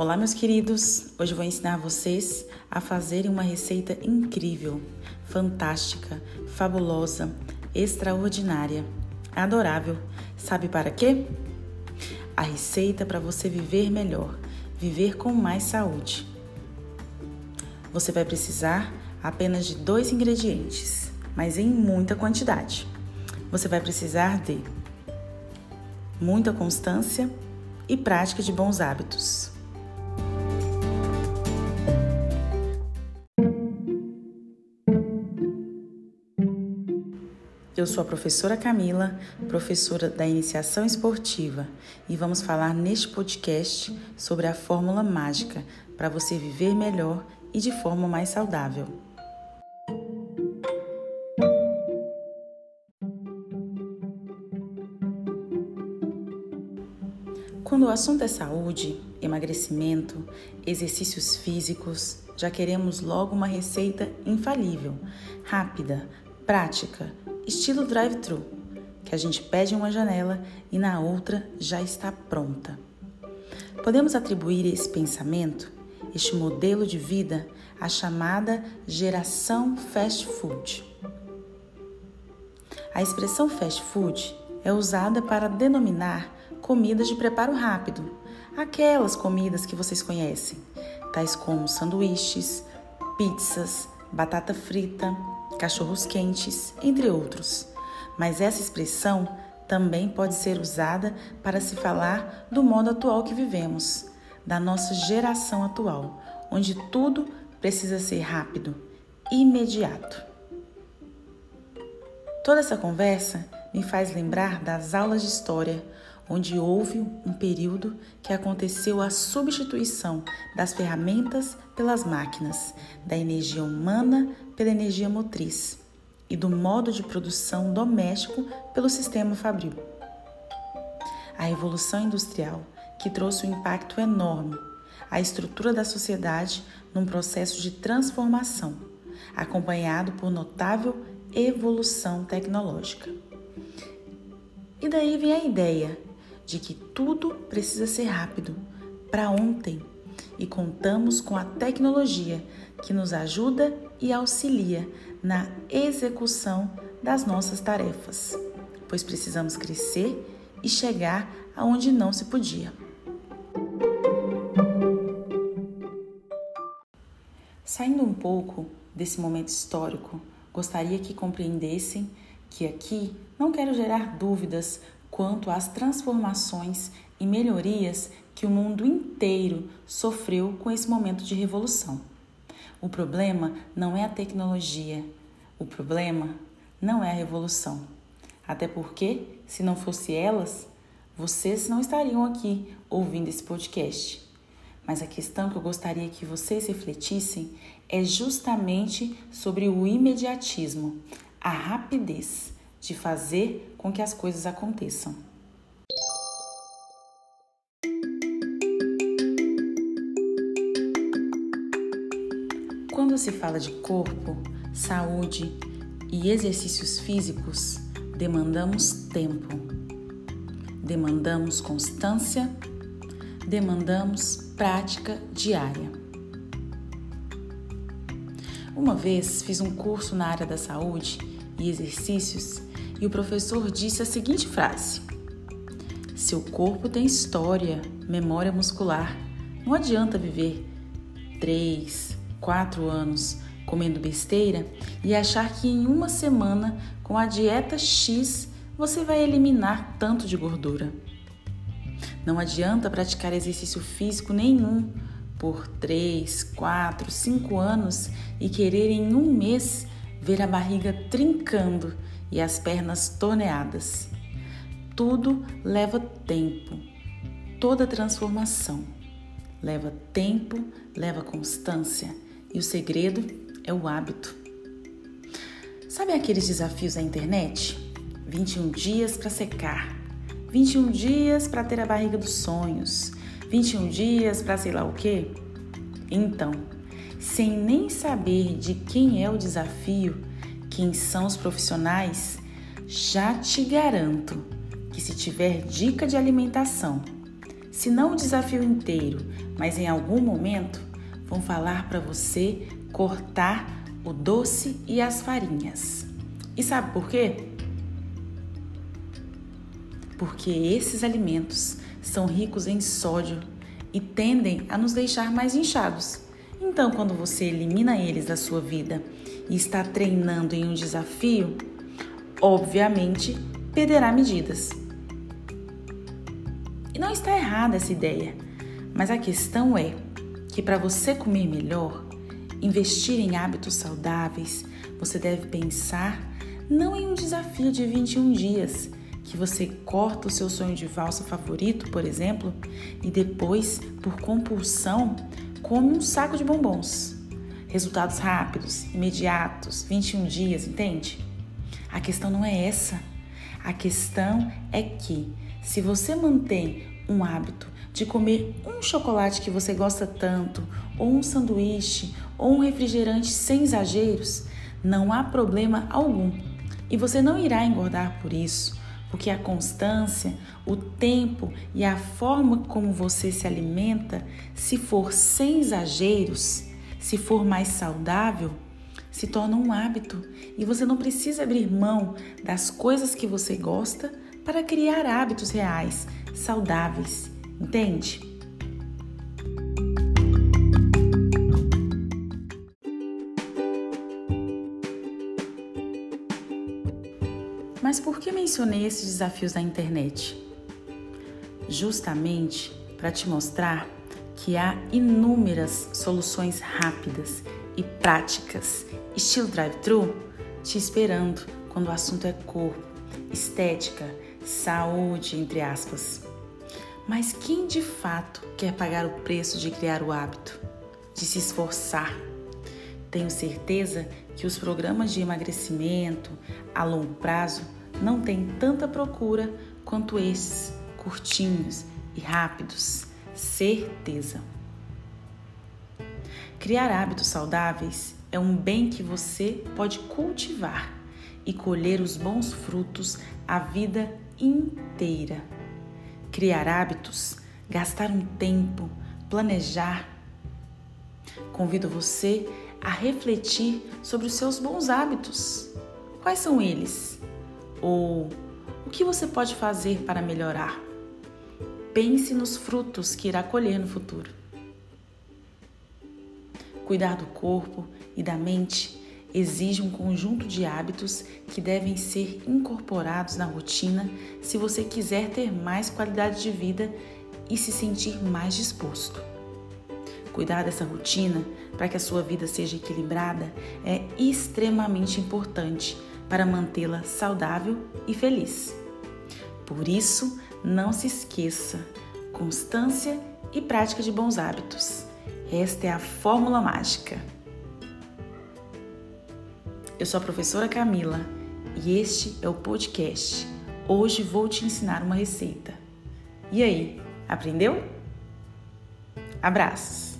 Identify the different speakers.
Speaker 1: Olá, meus queridos! Hoje vou ensinar vocês a fazerem uma receita incrível, fantástica, fabulosa, extraordinária, adorável. Sabe para quê? A receita para você viver melhor, viver com mais saúde. Você vai precisar apenas de dois ingredientes, mas em muita quantidade. Você vai precisar de muita constância e prática de bons hábitos. Eu sou a professora Camila, professora da Iniciação Esportiva, e vamos falar neste podcast sobre a fórmula mágica para você viver melhor e de forma mais saudável. Quando o assunto é saúde, emagrecimento, exercícios físicos, já queremos logo uma receita infalível, rápida, prática, estilo drive-thru, que a gente pede em uma janela e na outra já está pronta. Podemos atribuir esse pensamento, este modelo de vida, à chamada geração fast food. A expressão fast food é usada para denominar comidas de preparo rápido, aquelas comidas que vocês conhecem, tais como sanduíches, pizzas, batata frita, cachorros quentes, entre outros. Mas essa expressão também pode ser usada para se falar do modo atual que vivemos, da nossa geração atual, onde tudo precisa ser rápido, imediato. Toda essa conversa me faz lembrar das aulas de história, onde houve um período que aconteceu a substituição das ferramentas pelas máquinas, da energia humana pela energia motriz e do modo de produção doméstico pelo sistema fabril. A Revolução Industrial, que trouxe um impacto enorme à estrutura da sociedade num processo de transformação, acompanhado por notável evolução tecnológica. E daí vem a ideia de que tudo precisa ser rápido, para ontem, e contamos com a tecnologia que nos ajuda e auxilia na execução das nossas tarefas, pois precisamos crescer e chegar aonde não se podia. Saindo um pouco desse momento histórico, gostaria que compreendessem que aqui não quero gerar dúvidas quanto às transformações e melhorias que o mundo inteiro sofreu com esse momento de revolução. O problema não é a tecnologia, o problema não é a revolução. Até porque, se não fosse elas, vocês não estariam aqui ouvindo esse podcast. Mas a questão que eu gostaria que vocês refletissem é justamente sobre o imediatismo, a rapidez de fazer com que as coisas aconteçam. Quando se fala de corpo, saúde e exercícios físicos, demandamos tempo, demandamos constância, demandamos prática diária. Uma vez fiz um curso na área da saúde e exercícios e o professor disse a seguinte frase: Seu corpo tem história, memória muscular. Não adianta viver três, quatro anos comendo besteira e achar que em uma semana, com a dieta X, você vai eliminar tanto de gordura. Não adianta praticar exercício físico nenhum por 3, 4, 5 anos e querer em um mês ver a barriga trincando e as pernas torneadas. Tudo leva tempo, toda transformação leva tempo, leva constância e o segredo é o hábito. Sabe aqueles desafios da internet? 21 dias para secar, 21 dias para ter a barriga dos sonhos, 21 dias para sei lá o quê? Então, sem nem saber de quem é o desafio, quem são os profissionais, já te garanto que se tiver dica de alimentação, se não o desafio inteiro, mas em algum momento, vão falar para você cortar o doce e as farinhas. E sabe por quê? Porque esses alimentos são ricos em sódio e tendem a nos deixar mais inchados. Então, quando você elimina eles da sua vida e está treinando em um desafio, obviamente perderá medidas. E não está errada essa ideia, mas a questão é que para você comer melhor, investir em hábitos saudáveis, você deve pensar não em um desafio de 21 dias, que você corta o seu sonho de valsa favorito, por exemplo, e depois, por compulsão, come um saco de bombons. Resultados rápidos, imediatos, 21 dias, entende? A questão não é essa. A questão é que, se você mantém um hábito de comer um chocolate que você gosta tanto, ou um sanduíche, ou um refrigerante sem exageros, não há problema algum. E você não irá engordar por isso, porque a constância, o tempo e a forma como você se alimenta, se for sem exageros, se for mais saudável, se torna um hábito e você não precisa abrir mão das coisas que você gosta para criar hábitos reais, saudáveis, entende? Mas por que mencionei esses desafios da internet? Justamente para te mostrar que há inúmeras soluções rápidas e práticas, estilo drive-thru, te esperando quando o assunto é corpo, estética, saúde, entre aspas. Mas quem de fato quer pagar o preço de criar o hábito, de se esforçar? Tenho certeza que os programas de emagrecimento a longo prazo não têm tanta procura quanto esses, curtinhos e rápidos. Certeza. Criar hábitos saudáveis é um bem que você pode cultivar e colher os bons frutos a vida inteira. Criar hábitos, gastar um tempo, planejar. Convido você a refletir sobre os seus bons hábitos. Quais são eles? Ou o que você pode fazer para melhorar? Pense nos frutos que irá colher no futuro. Cuidar do corpo e da mente exige um conjunto de hábitos que devem ser incorporados na rotina se você quiser ter mais qualidade de vida e se sentir mais disposto. Cuidar dessa rotina para que a sua vida seja equilibrada é extremamente importante para mantê-la saudável e feliz. Por isso, não se esqueça: constância e prática de bons hábitos. Esta é a fórmula mágica. Eu sou a professora Camila e este é o podcast. Hoje vou te ensinar uma receita. E aí, aprendeu? Abraços!